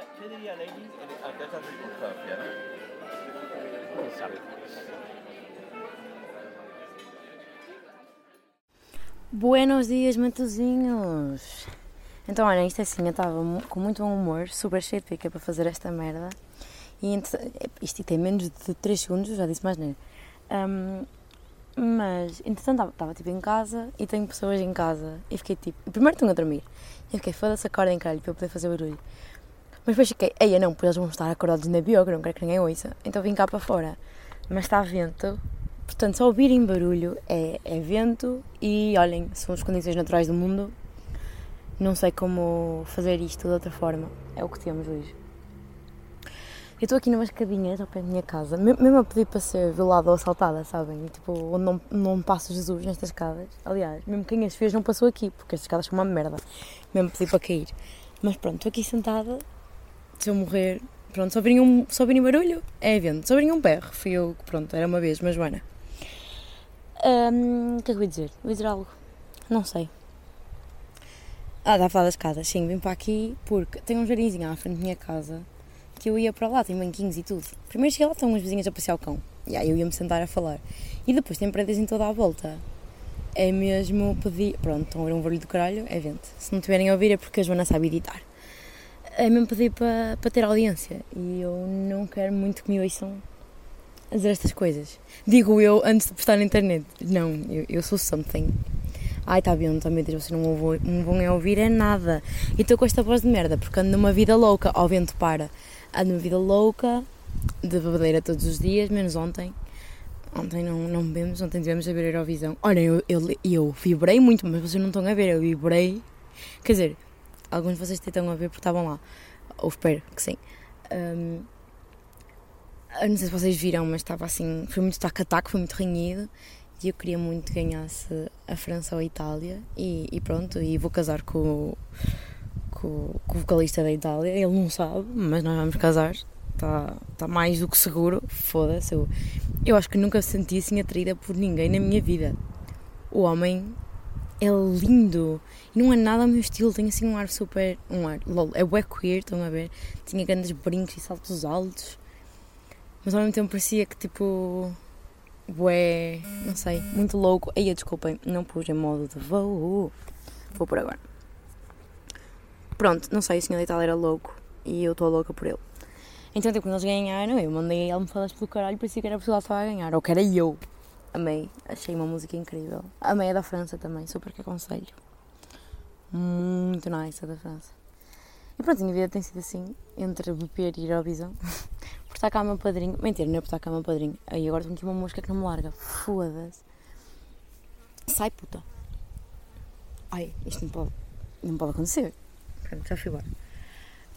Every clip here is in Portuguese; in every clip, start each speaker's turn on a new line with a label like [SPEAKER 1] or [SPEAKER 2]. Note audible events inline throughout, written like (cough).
[SPEAKER 1] diría, ¿Qué diría Lenin ante esta circunstancia? ¿no?
[SPEAKER 2] Sabe?
[SPEAKER 3] Buenos dias, matozinhos! Então, olha, isto é assim, eu estava com muito bom humor, super cheio de pica para fazer esta merda. E entre- isto tem menos de 3 segundos, já disse mais nem. mas, entretanto, estava tipo em casa e tenho pessoas em casa. E fiquei tipo, primeiro estão a dormir. E eu fiquei, foda-se, acordem, caralho, para eu poder fazer barulho. Mas depois fiquei, eia não, pois eles vão estar acordados na bioga, não quero que ninguém ouça. Então vim cá para fora. Mas está vento, Portanto, só ouvirem barulho é, é vento e olhem, são as condições naturais do mundo. Não sei como fazer isto de outra forma. É o que temos hoje. Eu estou aqui numas escadinhas ao pé da minha casa, me- mesmo a pedir para ser violada ou assaltada, sabem? Tipo, onde não, não passa Jesus nestas escadas. Aliás, mesmo quem as fez não passou aqui, porque estas escadas são uma merda. Mesmo pedir para cair. Mas pronto, estou aqui sentada. Se eu morrer, pronto, só ouvirem, um, só ouvirem barulho, é vento. Só ouvirem um berro, fui eu que, pronto, era uma vez, mas. Hum, o que é que eu ia dizer? Vou dizer algo. Não sei. Ah, dá a falar das casas. Sim, vim para aqui porque tem um jardinzinho à frente da minha casa que eu ia para lá, tem banquinhos e tudo. Primeiro cheguei lá, estão umas vizinhas a passear o cão. E aí eu ia-me sentar a falar. E depois tem prédios em toda a volta. É mesmo pedir. Pronto, estão a ouvir um barulho do caralho, é vento. Se não tiverem a ouvir é porque a Joana sabe editar. É mesmo pedir para, para ter audiência. E eu não quero muito que me ouçam a dizer estas coisas. Digo eu antes de postar na internet. Não, eu, eu sou something. Ai, tá bem, também Deus, vocês não, ouvo- não vão a ouvir é nada. E estou com esta voz de merda, porque ando numa vida louca, ao vento para. Ando numa vida louca, de bebedeira todos os dias, menos ontem. Ontem não, não bebemos, ontem tivemos a ver a Eurovisão. Olha, eu, eu, eu vibrei muito, mas vocês não estão a ver, eu vibrei. Quer dizer, alguns de vocês estão a ver porque estavam lá. Ou espero que sim. Eu não sei se vocês viram, mas estava assim, foi muito tac-a-tac, foi muito renhido e eu queria muito que ganhasse a França ou a Itália e, e pronto, e vou casar com, com, com o vocalista da Itália, ele não sabe, mas nós vamos casar, está tá mais do que seguro, foda-se, eu, eu acho que nunca me senti assim atraída por ninguém na minha vida. O homem é lindo e não é nada o meu estilo, tem assim um ar super, um ar, lol, é bué queer, estão a ver, tinha grandes brincos e saltos altos mas ao mesmo tempo parecia que tipo. Bué. Não sei, muito louco. Aí, desculpem, não pus em modo de voo. Vou por agora. Pronto, não sei, o senhor da Itália era louco e eu estou louca por ele. Então, tipo, quando eles ganharam, eu mandei almofadas pelo caralho, parecia que era Portugal que estava a ganhar, ou que era eu. Amei, achei uma música incrível. Amei a da França também, super que aconselho. Muito nice a da França. E pronto, a minha vida tem sido assim, entre beber e ir ao visão. (laughs) por estar cá o meu padrinho. Mentira, não é por estar cá o meu padrinho. Aí agora tenho aqui uma mosca que não me larga. Foda-se. Sai, puta. Ai, isto não pode, não pode acontecer. Pronto, já fui embora.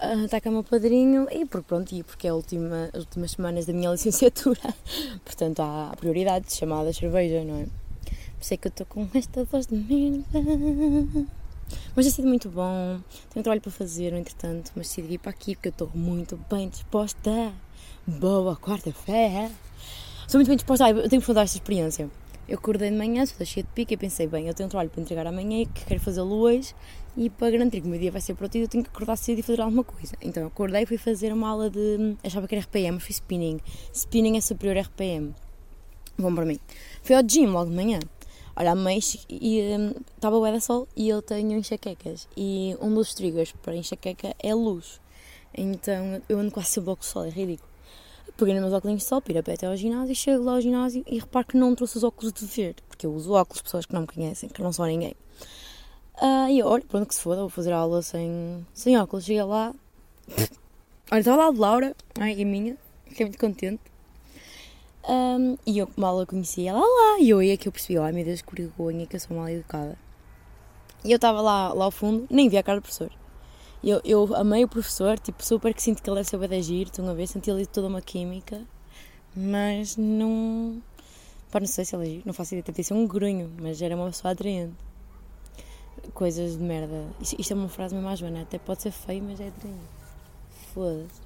[SPEAKER 3] Ah, está cá o meu padrinho e por pronto, e porque é última, as últimas semanas da minha (laughs) licenciatura. Portanto, há prioridades chamadas cerveja, não é? Por isso é que eu estou com esta voz de merda. Mas tem sido muito bom. Tenho trabalho para fazer, no entretanto, mas decidi vir para aqui porque eu estou muito bem disposta. Boa quarta-feira. Sou muito bem disposta. Eu tenho que contar esta experiência. Eu acordei de manhã, estou cheia de pica e pensei, bem, eu tenho um trabalho para entregar amanhã e que quero fazê-lo hoje e para garantir que o meu dia vai ser produtivo eu tenho que acordar cedo e fazer alguma coisa. Então eu acordei e fui fazer uma aula de... achava que era RPM, foi spinning. Spinning é superior a RPM. Bom para mim. Fui ao gym logo de manhã. Olha, a mãe e hum, estava bué da sol e eu tenho enxaquecas. E um dos triggers para enxaqueca é luz. Então eu ando quase sempre ao sol, é ridículo. Peguei nos meus óculos de sol, pé até ao ginásio, chego lá ao ginásio e reparo que não trouxe os óculos de ver, porque eu uso óculos, pessoas que não me conhecem, que não são ninguém. Ah, e eu, olha, pronto que se foda, vou fazer a aula sem, sem óculos. Cheguei lá, olha, estava lá de Laura, a amiga minha, fiquei muito contente. Ahm, e eu mal a conhecia, ela lá, e eu aí é que eu percebi, ai meu Deus, que vergonha, que eu sou mal educada. E eu estava lá, lá ao fundo, nem vi a cara do professor. Eu, eu amei o professor, tipo, super que sinto que ele deve saber de agir, a ver, senti ali toda uma química, mas não. Pá, não sei se ele agir, não faço ideia, tentei ser um grunho, mas era uma pessoa atraente. Coisas de merda. Isto, isto é uma frase mesmo à Joana, até pode ser feio, mas é atraente. Foda-se.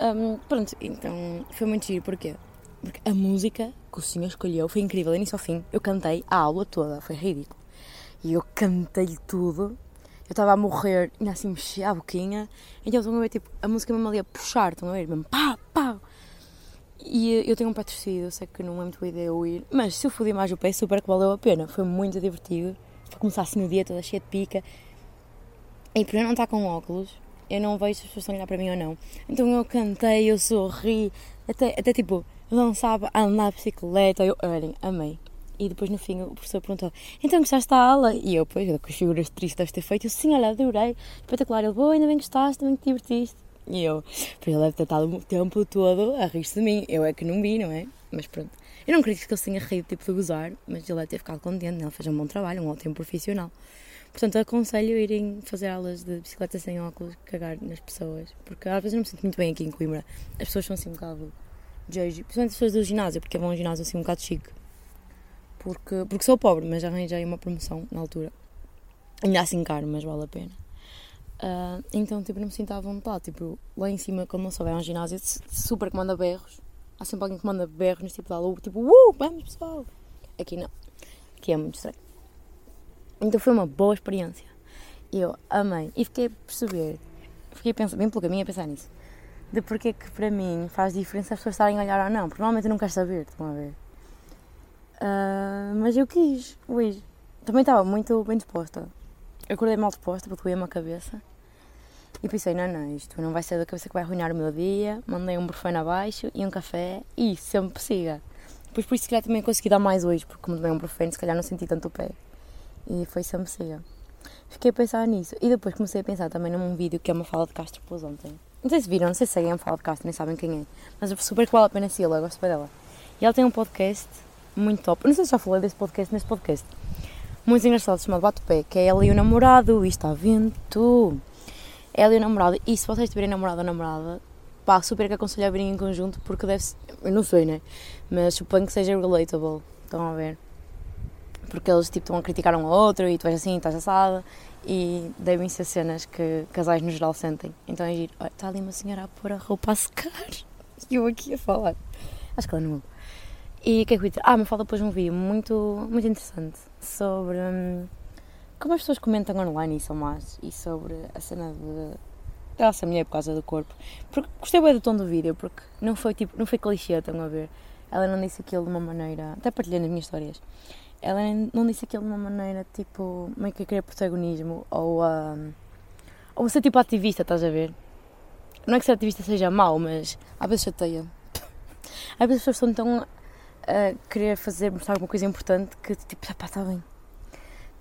[SPEAKER 3] Hum, pronto, então foi muito giro, porquê? Porque a música que o senhor escolheu foi incrível, início ao fim. Eu cantei a aula toda, foi ridículo. E eu cantei tudo. eu estava a morrer, e assim mexia a boquinha, então estão a ver, tipo, a música mesmo ali a puxar, estão a ver, mesmo pá, pá. E eu tenho um torcido, eu sei que não é muito boa ideia eu ir, mas se eu foder mais o pé, super que valeu a pena, foi muito divertido. Começar assim no dia toda cheia de pica. E por eu não estar com óculos, eu não vejo se as pessoas estão a olhar para mim ou não. Então eu cantei, eu sorri, até, até tipo, dançava, andar de bicicleta, eu, olhem, amei. E depois no fim o professor perguntou: Então gostaste da aula? E eu, pois, com as figuras tristes deves ter feito. Eu, sim, olha, adorei, espetacular. Ele, boa, ainda bem gostaste, também te divertiste. E eu, pois ele deve ter estado o tempo todo a rir-se de mim. Eu é que não vi, não é? Mas pronto. Eu não acredito que ele tenha rido tipo de gozar, mas ele deve ter ficado contente. Ele fez um bom trabalho, um ótimo profissional. Portanto, aconselho irem fazer aulas de bicicleta sem óculos, cagar nas pessoas. Porque às vezes não me sinto muito bem aqui em Coimbra. As pessoas são assim um bocado judge, principalmente as pessoas do ginásio, porque é um ginásio assim um bocado chique porque, porque sou pobre, mas arranjei uma promoção na altura. Ainda assim caro, mas vale a pena. Uh, então, tipo, não me sinto à vontade. Tipo, lá em cima, quando não souber, é um ginásio super que manda berros. Há sempre alguém que manda berros tipo de aula, tipo, uh, vamos pessoal. Aqui não. Aqui é muito estranho. Então foi uma boa experiência. Eu amei. E fiquei a perceber, fiquei a pensar, bem pelo caminho a pensar nisso, de porque é que para mim faz diferença as pessoas estarem a olhar ou não. Porque normalmente eu não quero saber, estão a ver? Uh, mas eu quis, hoje. Também estava muito bem disposta. Eu acordei mal disposta porque doía-me a cabeça. E pensei, não, não, isto não vai ser da cabeça que vai arruinar o meu dia. Mandei um brufeno abaixo e um café e sempre siga. Depois por isso se calhar também consegui dar mais hoje, porque como tomei um brufeno, se calhar não senti tanto o pé. E foi sempre siga. Fiquei a pensar nisso. E depois comecei a pensar também num vídeo que é uma fala de Castro pôs ontem. Não sei se viram, não sei se seguem a fala de Castro, nem sabem quem é. Mas é super que vale a pena segui-la, gosto bem dela. E ela tem um podcast muito top. não sei se já falei desse podcast neste podcast. Muito engraçado, chamado Bate Pé, que é ela e o namorado, e está vento. Ela e o namorado, e se vocês tiverem namorado ou namorada, pá, super que aconselho a virem em conjunto, porque deve ser, eu não sei, né? Mas suponho que seja relatable, estão a ver? Porque eles, tipo, estão a criticar um ao outro, e tu és assim, estás assada, e devem ser cenas que casais no geral sentem. Então é giro, está ali uma senhora a pôr a roupa a secar, (laughs) e eu aqui a falar. Acho que ela não e o que é que eu ia dizer? Ah, me fala depois um vídeo muito, muito interessante sobre hum, como as pessoas comentam online e são más e sobre a cena de graça mulher por causa do corpo. Porque gostei bem do tom do vídeo, porque não foi tipo, não foi clichê, estão a ver? Ela não disse aquilo de uma maneira, até partilhei nas minhas histórias. Ela não disse aquilo de uma maneira tipo meio que a querer protagonismo ou a. Um, ou ser tipo ativista, estás a ver? Não é que ser ativista seja mau, mas às vezes chateia. (laughs) Às vezes as pessoas estão tão a querer fazer, mostrar alguma coisa importante que tipo, pá, está bem.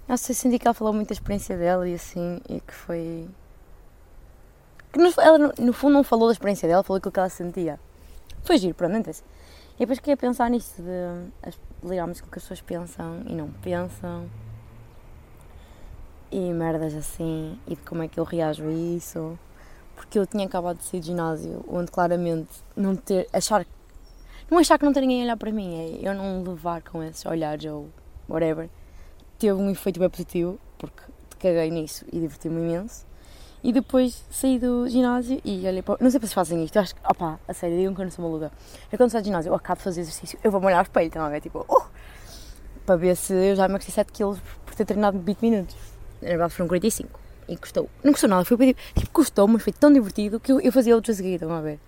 [SPEAKER 3] Não sei, senti que ela falou muito da experiência dela e assim, e que foi. Que no, ela no fundo não falou da experiência dela, falou aquilo que ela sentia. Foi giro, pronto, não interessa. E depois queria pensar nisso de ligarmos com o que as pessoas pensam e não pensam. E merdas assim, e de como é que eu reajo a isso. Porque eu tinha acabado de sair de ginásio, onde claramente não ter, achar não achar que não tem ninguém a olhar para mim, é eu não levar com esses olhares ou whatever. Teve um efeito bem positivo, porque te caguei nisso e diverti-me imenso. E depois saí do ginásio e olhei para. Não sei se fazem isto, eu acho que. opá, a sério, digam que eu não sou maluca. Eu quando saio do ginásio, eu acabo de fazer exercício, eu vou-me olhar ao espelho, a ver? Tipo, oh! Para ver se eu já emagreci 7 kg por ter treinado 20 minutos. Na verdade foram 45. E custou. Não custou nada, foi tipo, custou, mas foi tão divertido que eu, eu fazia outros a seguir, estão a ver?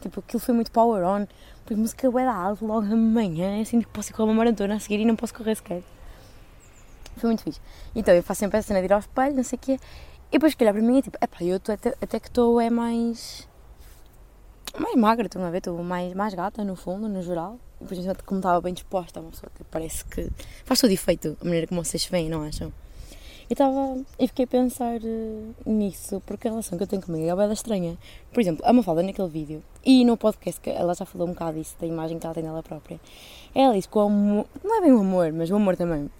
[SPEAKER 3] Tipo, aquilo foi muito power on. Depois música bué da alto logo de manhã, assim que posso correr uma maratona a seguir e não posso correr sequer. Foi muito fixe. Então eu faço sempre a cena de ir ao espelho, não sei o quê. E depois que olhar para mim é tipo, epá, eu tô até, até que estou é mais. mais magra, estão a ver? Estou mais, mais gata no fundo, no geral. E depois como estava bem disposta, uma pessoa parece que faz todo efeito a maneira como vocês veem, não acham? Eu estava e fiquei a pensar uh, nisso, porque a relação que eu tenho comigo é bem estranha. Por exemplo, a Mafalda naquele vídeo, e no podcast, que ela já falou um bocado disso, da imagem que ela tem dela própria, ela disse que o amor, não é bem o amor, mas o amor também,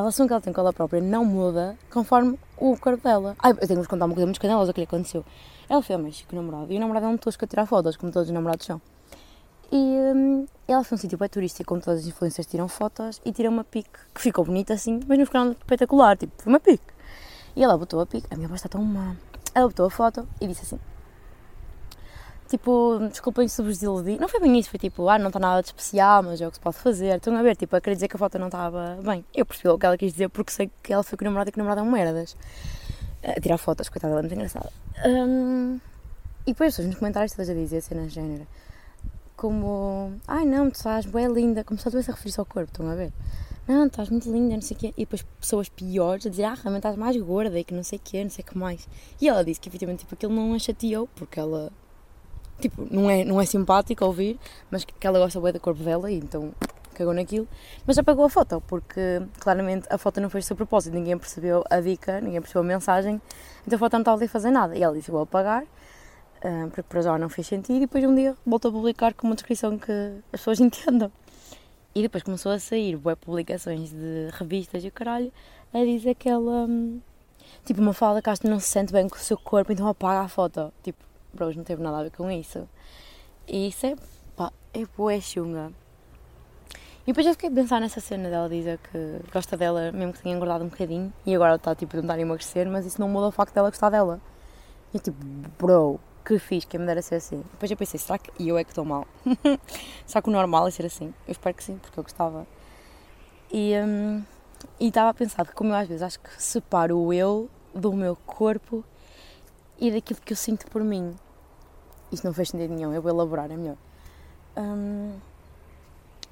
[SPEAKER 3] a relação que ela tem com ela própria não muda conforme o corpo dela. Ai, eu tenho que vos contar uma coisa muito escandalosa que lhe aconteceu. Ela foi ao México o namorado, e o namorado é um tosco a tirar fotos, como todos os namorados são. E hum, ela foi um sítio bem turístico, como todas as influências tiram fotos, e tirou uma pique que ficou bonita assim, mas não ficou espetacular, tipo, foi uma pique. E ela botou a pique, a minha voz está tão má. Ela botou a foto e disse assim: Tipo, desculpem se vos iludi. Não foi bem isso, foi tipo, ah, não está nada de especial, mas é o que se pode fazer. Estão a ver, tipo, a querer dizer que a foto não estava bem. Eu percebi o que ela quis dizer porque sei que ela foi com o namorado e que o namorado é um merdas. a tirar fotos, coitada, ela é muito engraçada. Um, e depois as pessoas nos comentários todas a dizer cenas género. Como, ai não, tu estás bem linda, como se estivesse a referir-se ao corpo, estão a ver? Não, estás muito linda, não sei o quê. E depois pessoas piores a dizer, ah, realmente estás mais gorda e que não sei o quê, não sei o que mais. E ela disse que efetivamente tipo, aquilo não a chateou, porque ela, tipo, não é, não é simpático ouvir, mas que ela gosta bem do corpo dela e então cagou naquilo, mas apagou a foto, porque claramente a foto não fez o seu propósito, ninguém percebeu a dica, ninguém percebeu a mensagem, então a foto não estava ali a fazer nada. E ela disse: Vou apagar, uh, porque para já não fez sentido, e depois um dia voltou a publicar com uma descrição que as pessoas (laughs) entendam. E depois começou a sair boas publicações de revistas e o caralho a dizer que ela. Hum, tipo, uma fala Castro não se sente bem com o seu corpo, então apaga a foto. Tipo, bros, não teve nada a ver com isso. E isso é. pá, é boa chunga. E depois eu fiquei a pensar nessa cena dela dizer que gosta dela, mesmo que tenha engordado um bocadinho, e agora está tipo a tentar emagrecer, mas isso não muda o facto dela gostar dela. E eu tipo, bro, que fiz que me dera ser assim. Depois eu pensei, será que eu é que estou mal? (laughs) será que o normal é ser assim? Eu espero que sim, porque eu gostava. E um, estava a pensar como eu às vezes acho que separo o eu do meu corpo e daquilo que eu sinto por mim. Isto não fez sentido nenhum, eu vou elaborar, é melhor. Um,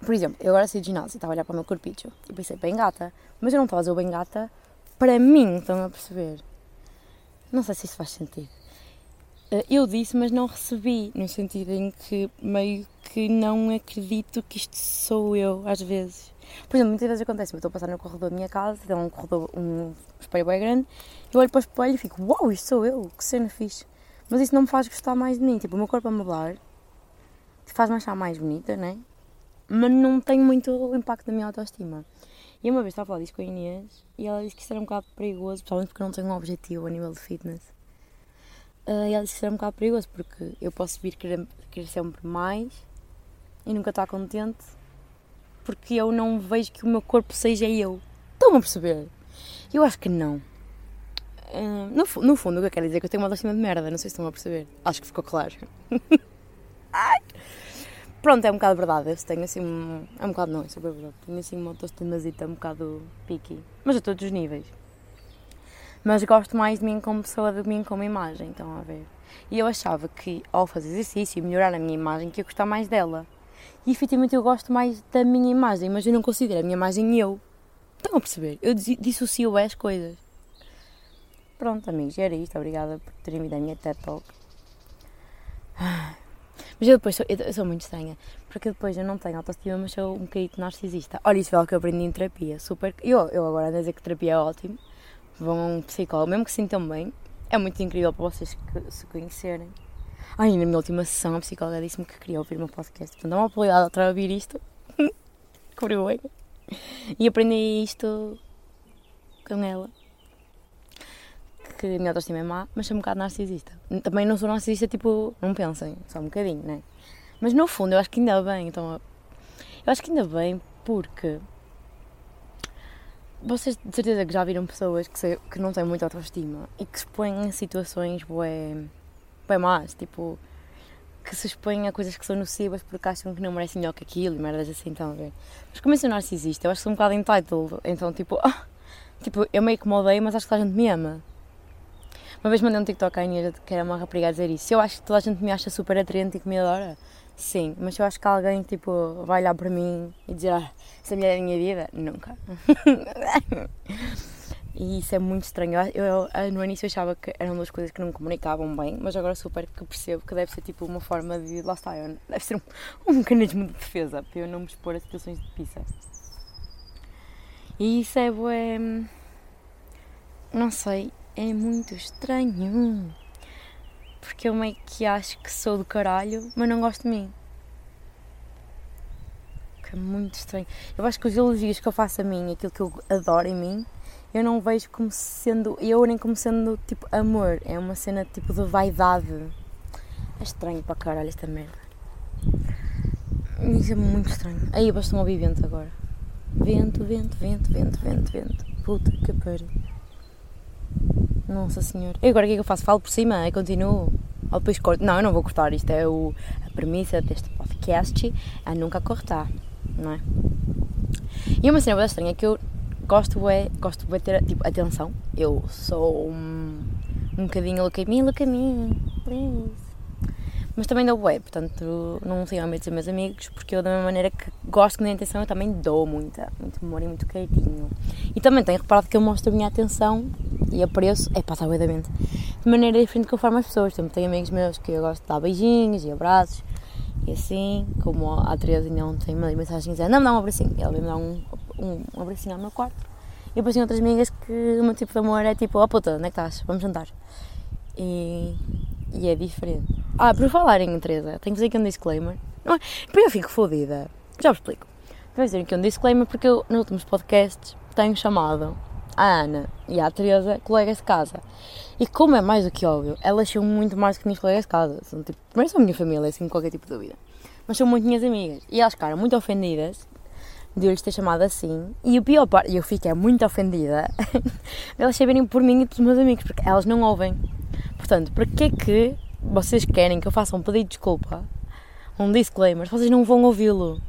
[SPEAKER 3] por exemplo, eu agora saí de ginásio estava a olhar para o meu corpicho e pensei, bem gata, mas eu não estava a fazer o bem gata para mim, estão a perceber? Não sei se isso faz sentido. Eh, eu disse, mas não recebi, no sentido em que meio que não acredito que isto sou eu, às vezes. Por exemplo, muitas vezes acontece, eu estou a passar no corredor da minha casa, tem um corredor, um espelho bem grande, eu olho para o espelho e fico, uau, wow, isto sou eu, que cena fixe. Mas isso não me faz gostar mais de mim, tipo, o meu corpo a mudar faz-me achar mais bonita, né? mas não tem muito impacto na minha autoestima. E uma vez estava a falar disso com a Inês e ela disse que isso era um bocado perigoso, principalmente porque eu não tenho um objetivo a nível de fitness. Uh, e ela disse que isso era um bocado perigoso porque eu posso vir querer, querer sempre mais e nunca estar contente porque eu não vejo que o meu corpo seja eu. Estão a perceber? Eu acho que não. Uh, no, no fundo, o que eu quero dizer é que eu tenho uma autoestima de merda, não sei se estão a perceber. Acho que ficou claro. (laughs) Pronto, é um bocado verdade. Eu tenho assim. Um, é um bocado não, é super verdade. Tenho assim uma autoestimazita um bocado picky. Mas a todos os níveis. Mas gosto mais de mim como pessoa do que de mim como imagem, estão a ver? E eu achava que ao fazer exercício e melhorar a minha imagem, que ia gostar mais dela. E efetivamente eu gosto mais da minha imagem, mas eu não considero a minha imagem eu. Estão a perceber? Eu dissocio as coisas. Pronto, amigos, era isto. Obrigada por terem vindo a minha TED Talk. Mas eu depois sou, eu, sou muito estranha, porque depois eu não tenho autoestima, mas sou um bocadinho narcisista. Olha, isso é algo que eu aprendi em terapia, super. Eu, eu agora ando a dizer que terapia é ótimo, vão a um psicólogo, mesmo que sintam bem, é muito incrível para vocês que, se conhecerem. Ai, na minha última sessão a psicóloga disse-me que queria ouvir o meu podcast, portanto é uma probabilidade de ouvir isto. (laughs) que vergonha. E aprendi isto com ela que a minha autoestima é má, mas sou um bocado narcisista. Também não sou narcisista, tipo, não pensem, só um bocadinho, né? Mas no fundo eu acho que ainda bem, então. Eu acho que ainda bem porque. Vocês de certeza que já viram pessoas que, se, que não têm muita autoestima e que se põem em situações bué, bué más, tipo, que se expõem a coisas que são nocivas porque acham que não merecem melhor que aquilo e merdas assim, estão a ver? Mas como eu sou narcisista, eu acho que sou um bocado entitled, então tipo, (laughs) ah, tipo, eu meio que me odeio, mas acho que a gente me ama. Uma vez mandei um TikTok à Inês que era uma rapariga a dizer isso. Eu acho que toda a gente me acha super atraente e que me adora. Sim, mas eu acho que alguém tipo, vai olhar para mim e dizer ah, essa mulher é a minha vida. Nunca. (laughs) e isso é muito estranho. Eu, eu, eu, no início achava que eram duas coisas que não comunicavam bem, mas agora super que percebo que deve ser tipo uma forma de. Lá está, deve ser um, um mecanismo de defesa para eu não me expor a situações de pizza. E isso é. é não sei, é muito estranho. Porque eu meio que acho que sou do caralho, mas não gosto de mim. Que é muito estranho. Eu acho que os elogios que eu faço a mim, aquilo que eu adoro em mim, eu não vejo como sendo. Eu nem como sendo tipo amor. É uma cena tipo de vaidade. É estranho para caralho esta merda. Isso é muito estranho. Aí basta um ouvir vento agora. Vento, vento, vento, vento, vento, vento. Puta que pariu. Nossa Senhora. E agora o que é que eu faço? Falo por cima e continuo? Ou depois corto? Não, eu não vou cortar. Isto é o, a premissa deste podcast. É nunca cortar, não é? E uma cena bem estranha é que eu gosto é, gosto de ter, tipo, atenção. Eu sou um, um bocadinho look at me, look at me, please. Mas também dou bué, portanto não tenho medo de ser meus amigos, porque eu da mesma maneira que gosto que na atenção eu também dou muita, muito amor e muito carinho. E também tenho reparado que eu mostro a minha atenção e apreço, é passar bué da mente, de maneira diferente formo as pessoas. Também tenho amigos meus que eu gosto de dar beijinhos e abraços, e assim, como a Teresa ainda ontem me mandou mensagem dizendo, não me dá um abracinho, ela me dar um, um, um abracinho ao meu quarto. E depois tenho outras amigas que o meu tipo de amor é tipo, ó oh, puta, onde é que estás? Vamos jantar. E, e é diferente. Ah, por falar em Teresa, tenho que fazer aqui um disclaimer. Não é? Depois eu fico fodida. Já vos explico. Tenho que fazer aqui um disclaimer porque eu, nos últimos podcasts, tenho chamado a Ana e a Teresa colegas de casa. E como é mais do que óbvio, elas são muito mais do que minhas colegas de casa. São, tipo, primeiro são a minha família, sem qualquer tipo de dúvida. Mas são muito minhas amigas. E elas ficaram muito ofendidas de eu lhes ter chamado assim. E o pior parte, eu fiquei muito ofendida (laughs) elas saberem por mim e pelos meus amigos, porque elas não ouvem. Portanto, para que é que vocês querem que eu faça um pedido de desculpa, um disclaimer, se vocês não vão ouvi-lo?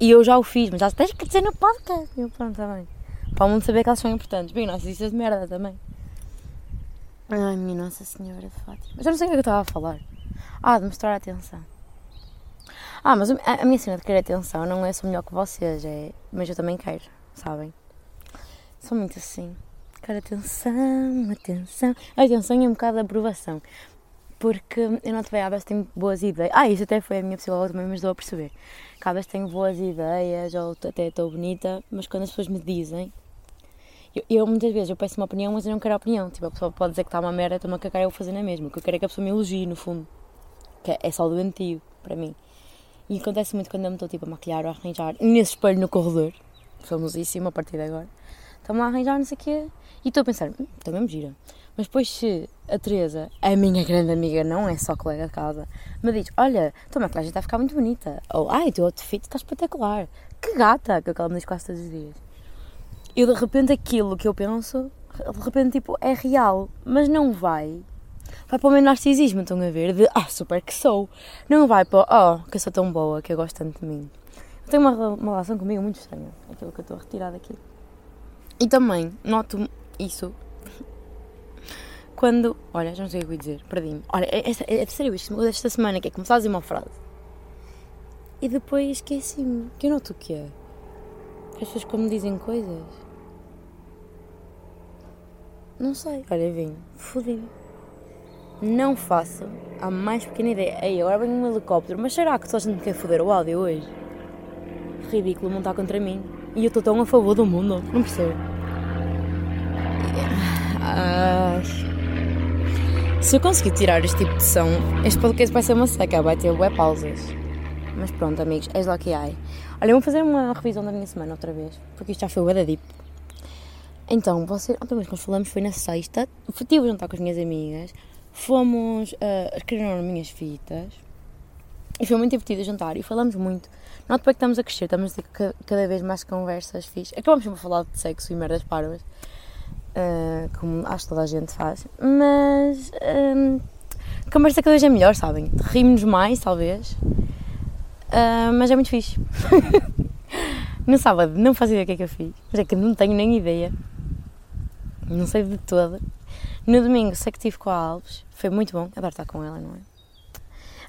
[SPEAKER 3] E eu já o fiz, mas já tens que dizer no podcast. Eu, pronto, está bem. Para o mundo saber que elas são importantes. Bem, nossa, isso é de merda também. Ai, minha Nossa Senhora de Fátima. Mas eu não sei o que é eu estava a falar. Ah, de mostrar atenção. Ah, mas a, minha cena de querer atenção não é só melhor que vocês, é... mas eu também quero, sabem? Sou muito assim. Quero atenção, atenção. A atenção e um bocado de aprovação. Porque eu não te vejo, às tenho boas ideias. Ah, isso até foi a minha psicóloga também me ajudou a perceber. Cada vez tenho boas ideias, ou até estou bonita, mas quando as pessoas me dizem, eu, eu, muitas vezes eu peço uma opinião, mas eu não quero a opinião. Tipo, a pessoa pode dizer que está uma merda, estou-me a cagar, eu vou fazer na mesma. O que eu quero é que a pessoa me elogie, no fundo. Que é, é só doentio, para mim. E acontece muito quando eu me estou tipo, a maquilhar ou a arranjar, nesse espelho no corredor, famosíssimo a partir de agora. Estou-me a arranjar, não sei o quê, e estou a pensar, hum, estou mesmo gira. Mas depois se a Teresa, a minha grande amiga, não é só colega de casa, me diz, olha, tua maquilhagem está a ficar muito bonita. Ou, ai, o teu outfit está espetacular. Que gata, que é ela me diz quase todos os dias. E de repente aquilo que eu penso, de repente tipo, é real, mas não vai. Vai para o meu narcisismo, estão a ver? De, ah, super que sou. Não vai para, oh, que eu sou tão boa, que eu gosto tanto de mim. Eu tenho uma, uma relação comigo muito estranha, aquilo que eu estou a retirar daqui. E também noto isso (laughs) quando. Olha, já não sei o que eu ia dizer, perdi-me. Olha, é, é, é isto desta semana, que é começar a dizer uma frase e depois esqueci-me. Que eu noto o que é. As pessoas como dizem coisas. Não sei. Olha, vim. Fodi. Não faço a mais pequena ideia. Ei, agora vem um helicóptero. Mas será que só a gente quer foder o áudio hoje? Ridículo montar contra mim. E eu estou tão a favor do mundo. Não percebo. Se eu conseguir tirar este tipo de som, este podcast vai ser uma seca. Vai ter web pausas. Mas pronto, amigos, és lá que há. Olha, vou fazer uma revisão da minha semana outra vez. Porque isto já foi o da deep. Então, você, ontem que nós falamos foi na sexta. Estive a jantar com as minhas amigas fomos uh, escrever as minhas fitas e foi muito divertido a jantar e falamos muito. Não depois que estamos a crescer, estamos a ter cada vez mais conversas fixe. Acabamos sempre a falar de sexo e merdas parvas, uh, como acho que toda a gente faz, mas uh, a conversa cada vez é melhor, sabem? Rimos mais, talvez, uh, mas é muito fixe. (laughs) no sábado não faço ideia o que é que eu fiz, mas é que não tenho nem ideia, não sei de todo. No domingo sei que estive com a Alves, foi muito bom, adoro estar com ela, não é?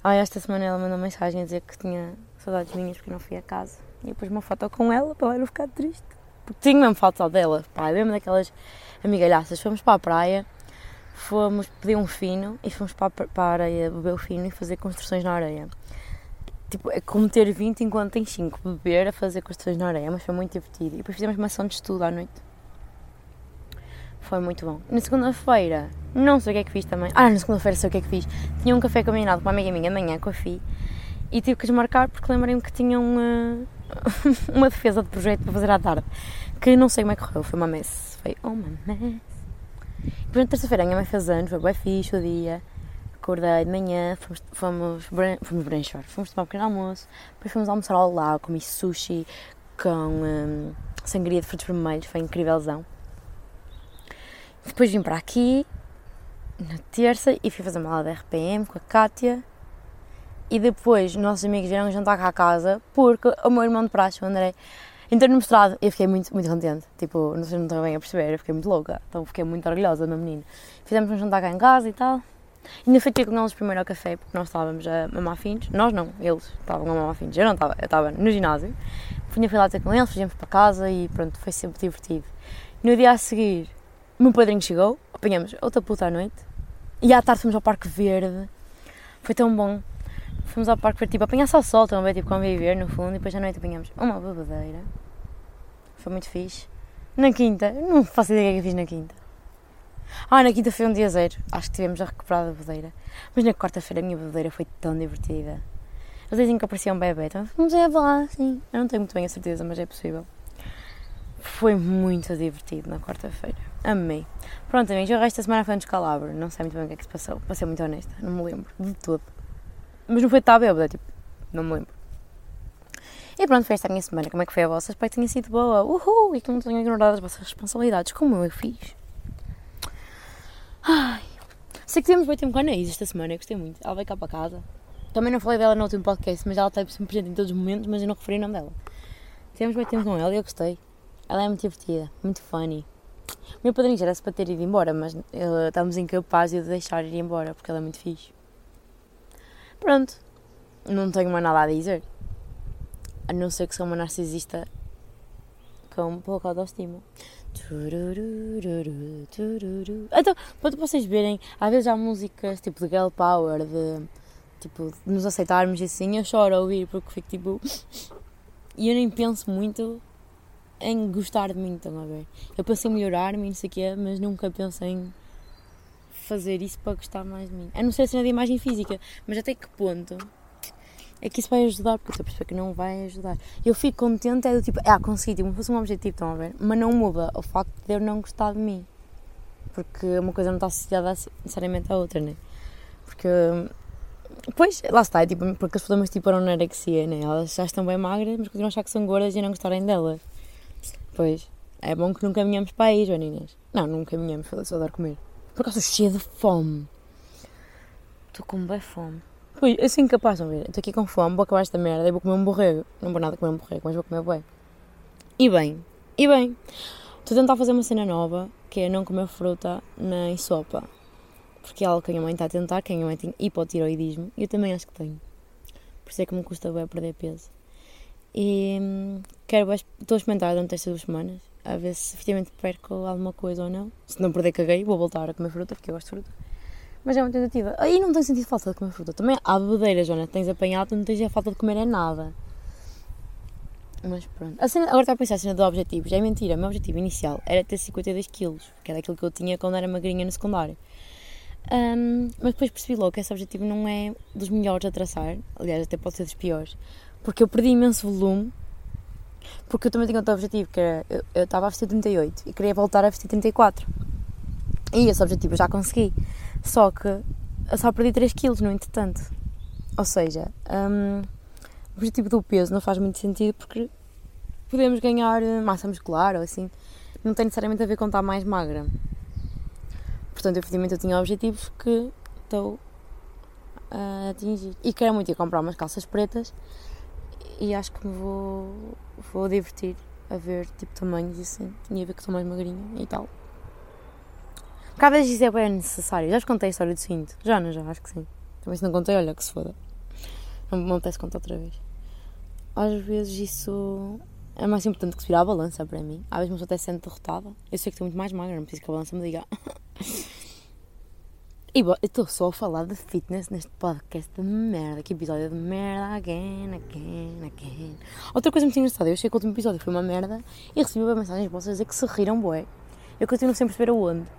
[SPEAKER 3] Ah, esta semana ela mandou mensagem a dizer que tinha saudades minhas porque não fui a casa. E depois uma foto com ela para ela não ficar triste. Porque tinha mesmo falta dela, pá, mesmo daquelas amigalhaças. Fomos para a praia, fomos pedir um fino e fomos para, para a areia beber o fino e fazer construções na areia. Tipo, é como ter 20 enquanto tem 5, beber a fazer construções na areia, mas foi muito divertido. E depois fizemos uma ação de estudo à noite foi muito bom. Na segunda-feira, não sei o que é que fiz também. Ah, na segunda-feira sei o que é que fiz. Tinha um café combinado com uma amiga minha amanhã com a FI e tive que desmarcar porque lembrei-me que tinha uma, (laughs) uma defesa de projeto para fazer à tarde. Que não sei como é que correu, foi uma mess. Foi uma mess. Depois na terça-feira a minha mãe fez anos, foi bem fixe o dia. Acordei de manhã, fomos, fomos, fomos brunchar, fomos tomar um pequeno almoço, depois fomos almoçar ao lado, comi sushi com hum, sangria de frutos vermelhos, foi incrívelzão. Depois vim para aqui na terça e fui fazer uma aula de RPM com a Kátia. E depois nossos amigos vieram jantar cá à casa porque o meu irmão de praxe, o André, Entrei no mestrado e eu fiquei muito, muito contente. Tipo, não sei, não estava bem a perceber, eu fiquei muito louca. Então fiquei muito orgulhosa da menina. Fizemos um jantar cá em casa e tal. Ainda fui ter com eles primeiro ao café, porque nós estávamos a mamar fins. Nós não, eles estavam a mamar fins. Eu não estava, eu estava no ginásio. Fui, fui lá ter com eles, fizemos para casa e pronto, foi sempre divertido. No dia a seguir, o meu padrinho chegou, apanhamos outra puta à noite. E à tarde fomos ao Parque Verde. Foi tão bom. Fomos ao Parque Verde, tipo, apanhar só o sol, também, tipo, conviver no fundo. E depois à noite apanhamos uma bebedeira. Foi muito fixe. Na quinta, não faço ideia do que é que fiz na quinta. Ah, na quinta foi um dia zero. Acho que tivemos a recuperar a bebedeira. Mas na quarta-feira a minha bebedeira foi tão divertida. Eles dizem que eu parecia um bebê, então vamos é lá, sim. Eu não tenho muito bem a certeza, mas é possível. Foi muito divertido na quarta-feira. Amei. Pronto, amigos, o resto da semana foi um descalabro. Não sei muito bem o que é que se passou, para ser muito honesta. Não me lembro de tudo. Mas não foi de estar bêbada, tipo, não me lembro. E pronto, foi esta a minha semana. Como é que foi a vossa? Espero que tenha sido boa. Uhul! E que não tenham ignorado as vossas responsabilidades, como eu fiz. Ai. Sei que tivemos bem tempo com a Anaís esta semana, eu gostei muito. Ela veio cá para casa. Também não falei dela no último podcast, mas ela está sempre presente em todos os momentos, mas eu não referi o nome dela. Tivemos bem tempo com ela e eu gostei. Ela é muito divertida, muito funny. O meu padrinho já era-se para ter ido embora, mas uh, estávamos incapazes de deixar ir embora, porque ela é muito fixe. Pronto. Não tenho mais nada a dizer. A não ser que sou uma narcisista com pouca autoestima. Então, para vocês verem, às vezes há músicas tipo de girl power, de tipo de nos aceitarmos e assim, eu choro a ouvir porque fico tipo. (laughs) E eu nem penso muito em gostar de mim, estão a ver? Eu penso em melhorar-me e não sei o quê, mas nunca penso em fazer isso para gostar mais de mim. A não ser a cena de imagem física, mas até que ponto é que isso vai ajudar, porque estou a perceber que não vai ajudar. Eu fico contente, é do tipo, ah, consegui, tipo, fosse um objetivo, estão a ver? Mas não muda o facto de eu não gostar de mim. Porque uma coisa não está associada necessariamente à outra, né? Porque, pois, lá está, é, tipo, porque as pessoas tipo anorexia, né? Elas já estão bem magras, mas continuam a achar que são gordas e não gostarem delas. Pois, é bom que não caminhamos para aí, Joaninhas. Não, não caminhamos, só dar comer. Por acaso cheia de fome. Estou com bem fome. Pois, eu sou incapaz, de ver. Estou aqui com fome, vou acabar esta merda e vou comer um borrego. Não vou nada comer um borrego, mas vou comer bem. E bem, e bem. Estou a tentar fazer uma cena nova, que é não comer fruta nem sopa. Porque é algo que a minha mãe está a tentar, que a minha mãe tem hipotiroidismo, e eu também acho que tenho. Por isso é que me custa bem perder peso. E hum, quero, estou a experimentar durante estas duas semanas, a ver se efetivamente perco alguma coisa ou não. Se não perder, caguei, vou voltar a comer fruta, porque eu gosto de fruta. Mas é uma tentativa. Aí não tenho sentido falta de comer fruta. Também há bebedeiras, Joana. Tens apanhado, não tens a falta de comer é nada. Mas pronto. A cena, agora está a pensar a cena de objetivos. É mentira. O meu objetivo inicial era ter 52 quilos, que era aquilo que eu tinha quando era magrinha no secundário. Um, mas depois percebi logo que esse objetivo não é dos melhores a traçar. Aliás, até pode ser dos piores. Porque eu perdi imenso volume. Porque eu também tinha outro objetivo, que era. Eu, estava a vestir 38 e queria voltar a vestir 34. E esse objetivo eu já consegui. Só que eu só perdi 3 kg no entretanto. Ou seja, um, o objetivo do peso não faz muito sentido porque podemos ganhar massa muscular ou assim. Não tem necessariamente a ver com estar mais magra. Portanto, efetivamente eu tinha objetivos que estou a atingir. E quero muito ir comprar umas calças pretas e acho que me vou, vou divertir a ver tipo tamanhos e assim. E a ver que estou mais magrinha e tal. Porque às vezes isso é bem necessário. Já vos contei a história do cinto? Já, não já? Acho que sim. Também se não contei, olha que se foda. Não me apetece contar outra vez. Às vezes isso é mais importante que subir à balança para mim. Às vezes uma pessoa até se sente derrotada. Eu sei que estou muito mais magra, não preciso que a balança me diga. (laughs) E bom, eu estou só a falar de fitness neste podcast de merda. Que episódio de merda, again, again, again. Outra coisa muito engraçada, eu achei que o último episódio foi uma merda e recebi uma mensagem de vocês dizer que se riram, bué. Eu continuo sempre a perceber aonde.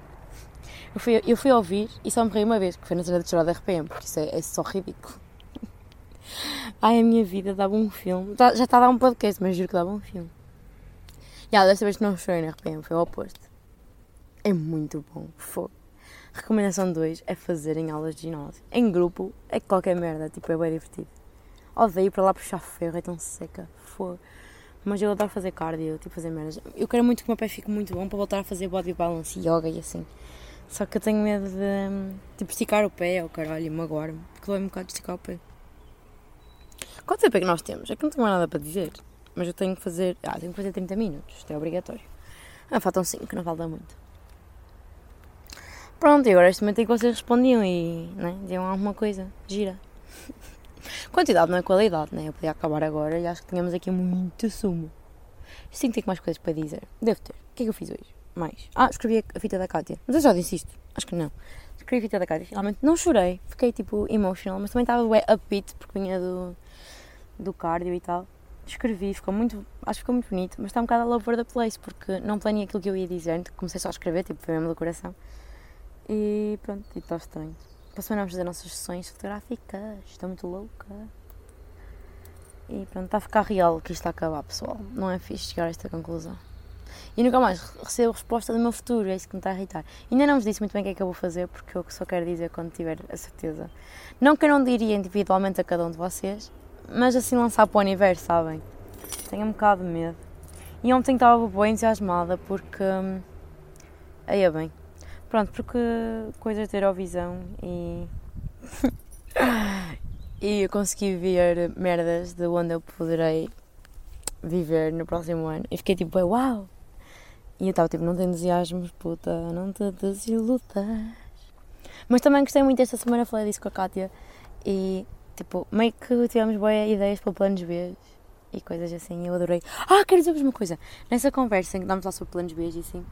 [SPEAKER 3] Eu fui, eu fui ouvir e só me ri uma vez, que foi na cena de chorar da RPM, porque isso é, é só ridículo. (laughs) Ai, a minha vida dava um filme. Tá, já está a dar um podcast, mas juro que dava um filme. E yeah, desta vez não chorei na RPM, foi o oposto. É muito bom. Fogo. Recomendação 2 é fazerem aulas de ginásio. Em grupo é qualquer merda, tipo, é bem divertido. Odeio para lá puxar ferro, é tão seca. Fogo. Mas eu adoro fazer cardio, tipo, fazer merdas. Eu quero muito que o meu pé fique muito bom para voltar a fazer body balance, yoga e assim. Só que eu tenho medo de tipo, esticar o pé ou caralho, magoar-me. Porque dói um bocado de esticar o pé. Quanto tempo é que nós temos? É que não tenho mais nada para dizer. mas eu tenho que fazer. Ah, tenho que fazer 30 minutos, isto é obrigatório. Ah, faltam 5, não falta muito. Pronto, e agora este momento em que vocês respondiam e né, diziam alguma coisa, gira. (laughs) Quantidade não é qualidade, né? Eu podia acabar agora e acho que tínhamos aqui muito sumo. Sim, tenho mais coisas para dizer. Devo ter. O que é que eu fiz hoje? Mais. Ah, escrevi a fita da Kátia. Mas eu já disse isto. Acho que não. Escrevi a fita da Kátia. Finalmente não chorei. Fiquei tipo emotional, mas também estava upbeat porque vinha do, do cardio e tal. Escrevi, ficou muito. Acho que ficou muito bonito, mas está um bocado all over the place porque não planeei aquilo que eu ia dizer. Comecei só a escrever, tipo, foi mesmo do coração. E pronto, e está estranho. Passou a fazer nossas sessões fotográficas. Estou muito louca. E pronto, está a ficar real que isto está a acabar, pessoal. Não é fixe chegar a esta conclusão. E nunca mais recebo resposta do meu futuro, é isso que me está a irritar. Ainda não vos disse muito bem o que é que eu vou fazer, porque eu só quero dizer quando tiver a certeza. Não que eu não diria individualmente a cada um de vocês, mas assim lançar para o universo, sabem? Tenho um bocado de medo. E ontem estava bem entusiasmada porque. Hum, aí é bem. Pronto, porque coisas de Eurovisão e. (laughs) e eu consegui ver merdas de onde eu poderei viver no próximo ano. E fiquei tipo, uau! E eu estava tipo, não te entusiasmos, puta, não te desiludas. Mas também gostei muito esta semana, falei disso com a Kátia e tipo, meio que tivemos boas ideias para planos B e coisas assim. Eu adorei. Ah, quero dizer-vos uma coisa. Nessa conversa em que dámos lá sobre planos B e assim,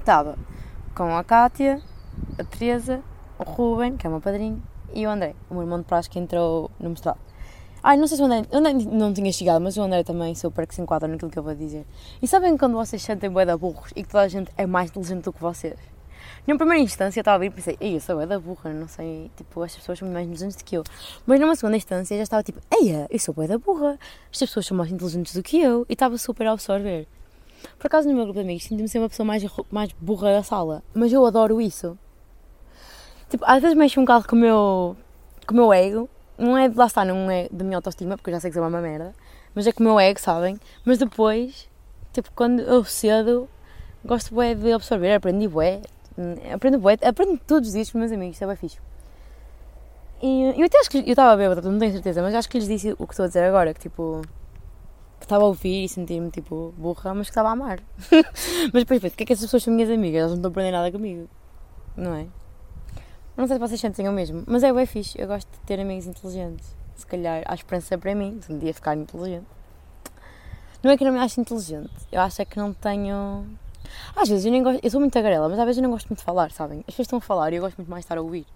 [SPEAKER 3] estava com a Kátia, a Teresa, o Ruben, que é o meu padrinho, e o André, o meu irmão de praxe que entrou no mestrado. Ai, não sei se o André, o André não tinha chegado, mas o André também super que se enquadra naquilo que eu vou dizer. E sabem quando vocês sentem bué burros e que toda a gente é mais inteligente do que vocês? Numa primeira instância eu estava a vir e pensei, ei, eu sou bué da burra, não sei, tipo, estas pessoas são mais inteligentes do que eu. Mas numa segunda instância já estava tipo, ei, eu sou bué da burra, estas pessoas são mais inteligentes do que eu. E estava super a absorver. Por acaso no meu grupo de amigos sinto-me ser uma pessoa mais, mais burra da sala, mas eu adoro isso. Tipo, às vezes mexo um bocado com o meu, com o meu ego, não é lá estar, não é da minha autoestima, porque eu já sei que sou uma merda, mas é com o meu ego, sabem? Mas depois, tipo, quando eu cedo, gosto bué de absorver, aprendi bué, aprendo bué, aprendo todos os dias com meus amigos, isso é bem fixe. E eu até acho que, eu estava a ver, não tenho certeza, mas acho que lhes disse o que estou a dizer agora, que tipo, estava a ouvir e sentir-me tipo burra, mas que estava a amar. (laughs) mas depois o que é que essas pessoas são minhas amigas? Elas não estão a aprender nada comigo, não é? Não sei se vocês sentem o mesmo, mas é bem fixe. Eu gosto de ter amigos inteligentes. Se calhar há esperança para mim de um dia ficar inteligente. Não é que não me acho inteligente, eu acho é que não tenho. Às vezes eu nem gosto. Eu sou muito tagarela, mas às vezes eu não gosto muito de falar, sabem? As pessoas estão a falar e eu gosto muito mais de estar a ouvir.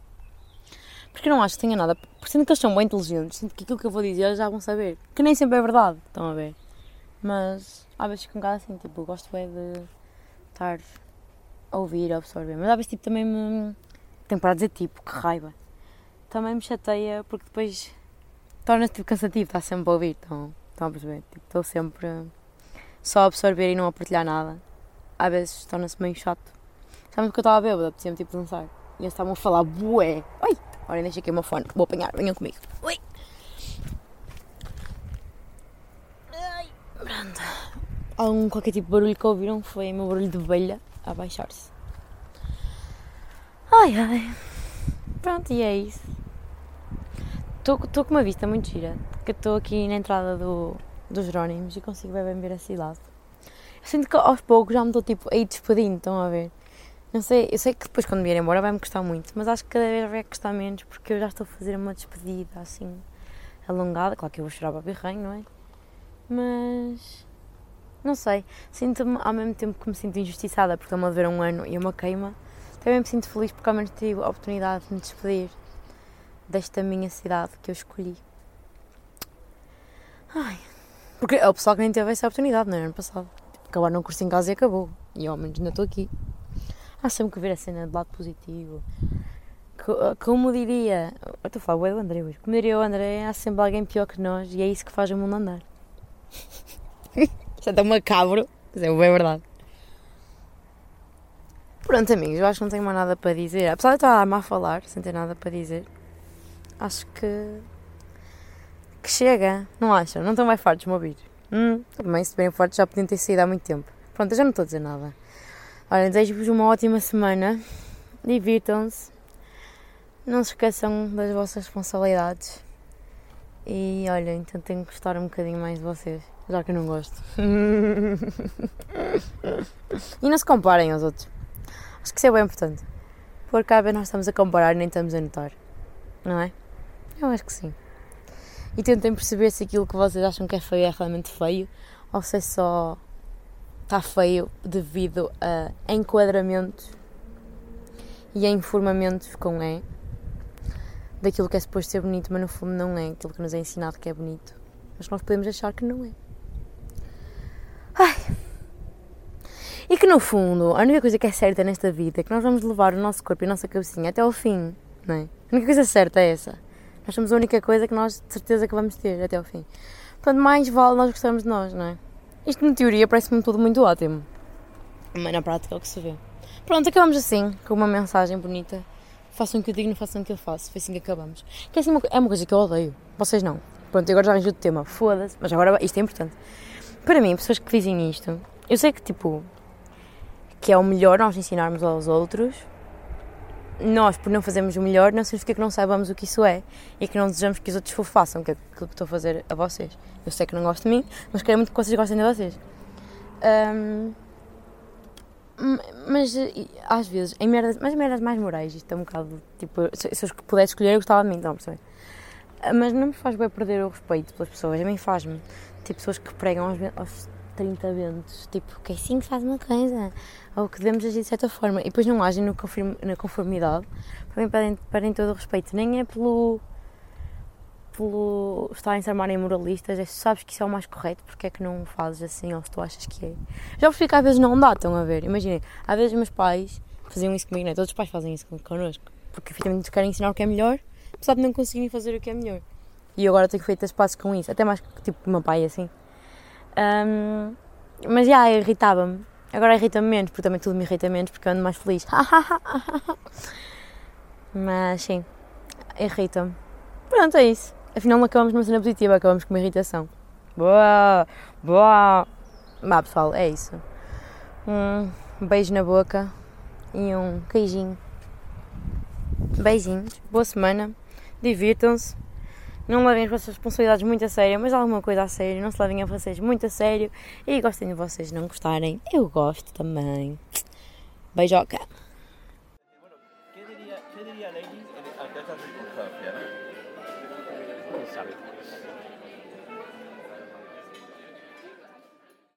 [SPEAKER 3] Porque eu não acho que tenha nada. Porque sinto que eles são bem inteligentes, sinto que aquilo que eu vou dizer eles já vão saber. Que nem sempre é verdade, estão a ver? Mas às vezes fico um bocado assim, tipo, gosto é de estar a ouvir, a absorver. Mas às vezes tipo, também me tenho para dizer tipo, que raiva. Também me chateia porque depois torna-se tipo, cansativo, está sempre a ouvir, estão, estão a perceber? Tipo, estou sempre só a absorver e não a partilhar nada. Às vezes torna-se meio chato. Sabe que eu estava bêbada, apetecia-me tipo dançar. E eles estavam a falar, bué. Oi! Olha, deixa aqui o meu fone, vou apanhar, venham comigo. Oi! Ai, pronto. Algum qualquer tipo de barulho que ouviram foi o meu barulho de velha a baixar-se. Ai ai. Pronto, e é isso. Estou com uma vista muito gira. Que estou aqui na entrada do, dos Jerónimos e consigo bem ver a cidade. Eu sinto que aos poucos já me estou tipo aí despedindo, estão a ver? Não sei, eu sei que depois quando vier embora vai-me custar muito, mas acho que cada vez vai custar menos porque eu já estou a fazer uma despedida assim alongada. Claro que eu vou chorar para birranho, não é? Mas não sei, sinto-me ao mesmo tempo que me sinto injustiçada porque estou-me a ver um ano e uma queima também me sinto feliz porque ao menos tive a oportunidade de me despedir desta minha cidade que eu escolhi. Ai, porque é o pessoal que nem teve essa oportunidade no é? ano passado. Acabaram o curso em casa e acabou. E ao menos ainda estou aqui. Há sempre que ver a cena do lado positivo. Como diria. Eu estou a falar o André hoje. Como diria o André, há sempre alguém pior que nós e é isso que faz o mundo andar. (laughs) Isto é tão macabro, mas é bem verdade. Pronto, amigos, eu acho que não tenho mais nada para dizer. Apesar de estar a a falar, sem ter nada para dizer, acho que. que chega, não acham? Não estão mais fartos de me ouvir? Hum, também, se bem fortes, já podiam ter saído há muito tempo. Pronto, eu já não estou a dizer nada. Olha, desejo-vos uma ótima semana. Divirtam-se. Não se esqueçam das vossas responsabilidades. E olha, então tenho que gostar um bocadinho mais de vocês, já que eu não gosto. (laughs) e não se comparem aos outros. Acho que isso é bem importante. Porque vezes nós estamos a comparar e nem estamos a notar. Não é? Eu acho que sim. E tentem perceber se aquilo que vocês acham que é feio é realmente feio ou se é só está feio devido a enquadramentos e a informamentos com é daquilo que é suposto ser bonito, mas no fundo não é aquilo que nos é ensinado que é bonito. Mas nós podemos achar que não é. Ai. E que no fundo, a única coisa que é certa nesta vida é que nós vamos levar o nosso corpo e a nossa cabecinha até ao fim, não é? A única coisa certa é essa. Nós somos a única coisa que nós de certeza que vamos ter até ao fim. Portanto, mais vale nós gostarmos de nós, não é? Isto na teoria parece-me tudo muito ótimo, mas na prática é o que se vê. Pronto, acabamos assim, com uma mensagem bonita. Façam o que eu digo, não façam o que eu faço. Foi assim que acabamos. Que é, assim uma, é uma coisa que eu odeio. Vocês não. Pronto, agora já arranjo o tema. Foda-se. Mas agora isto é importante. Para mim, pessoas que dizem isto, eu sei que tipo. que é o melhor nós ensinarmos aos outros. Nós, por não fazermos o melhor, não significa que não saibamos o que isso é e que não desejamos que os outros façam, que é aquilo que estou a fazer a vocês. Eu sei que não gosto de mim, mas quero muito que vocês gostem de vocês. Um, mas às vezes, em merdas, mas merdas mais morais, isto é um bocado tipo, se, se eu pudesse escolher, eu gostava de mim, não percebem? Mas não me faz bem perder o respeito pelas pessoas, a mim faz-me. Tipo, pessoas que pregam aos, aos 30 ventos, tipo, que é assim que faz uma coisa, ou que devemos agir de certa forma, e depois não agem na conformidade, para mim pedem, pedem todo o respeito, nem é pelo pelo estarem-se armarem moralistas, é sabes que isso é o mais correto, porque é que não fazes assim, ou se tu achas que é. Já percebi que às vezes não dá, estão a ver. Imaginem, às vezes meus pais faziam isso comigo, não é? Todos os pais fazem isso connosco, porque efetivamente querem ensinar o que é melhor, apesar de não conseguirem fazer o que é melhor. E eu agora tenho feito as passos com isso, até mais que tipo meu pai, assim. Um, mas já, irritava-me. Agora irrita-me menos, porque também tudo me irrita menos, porque eu ando mais feliz. (laughs) mas sim, irrita-me. Pronto, é isso. Afinal, não acabamos numa cena positiva, acabamos com uma irritação. Boa! Boa! Vá pessoal, é isso. Um beijo na boca e um queijinho. Beijinhos, boa semana, divirtam-se, não levem as vossas responsabilidades muito a sério, mas alguma coisa a sério, não se levem a vocês muito a sério e gostem de vocês não gostarem. Eu gosto também. Beijoca!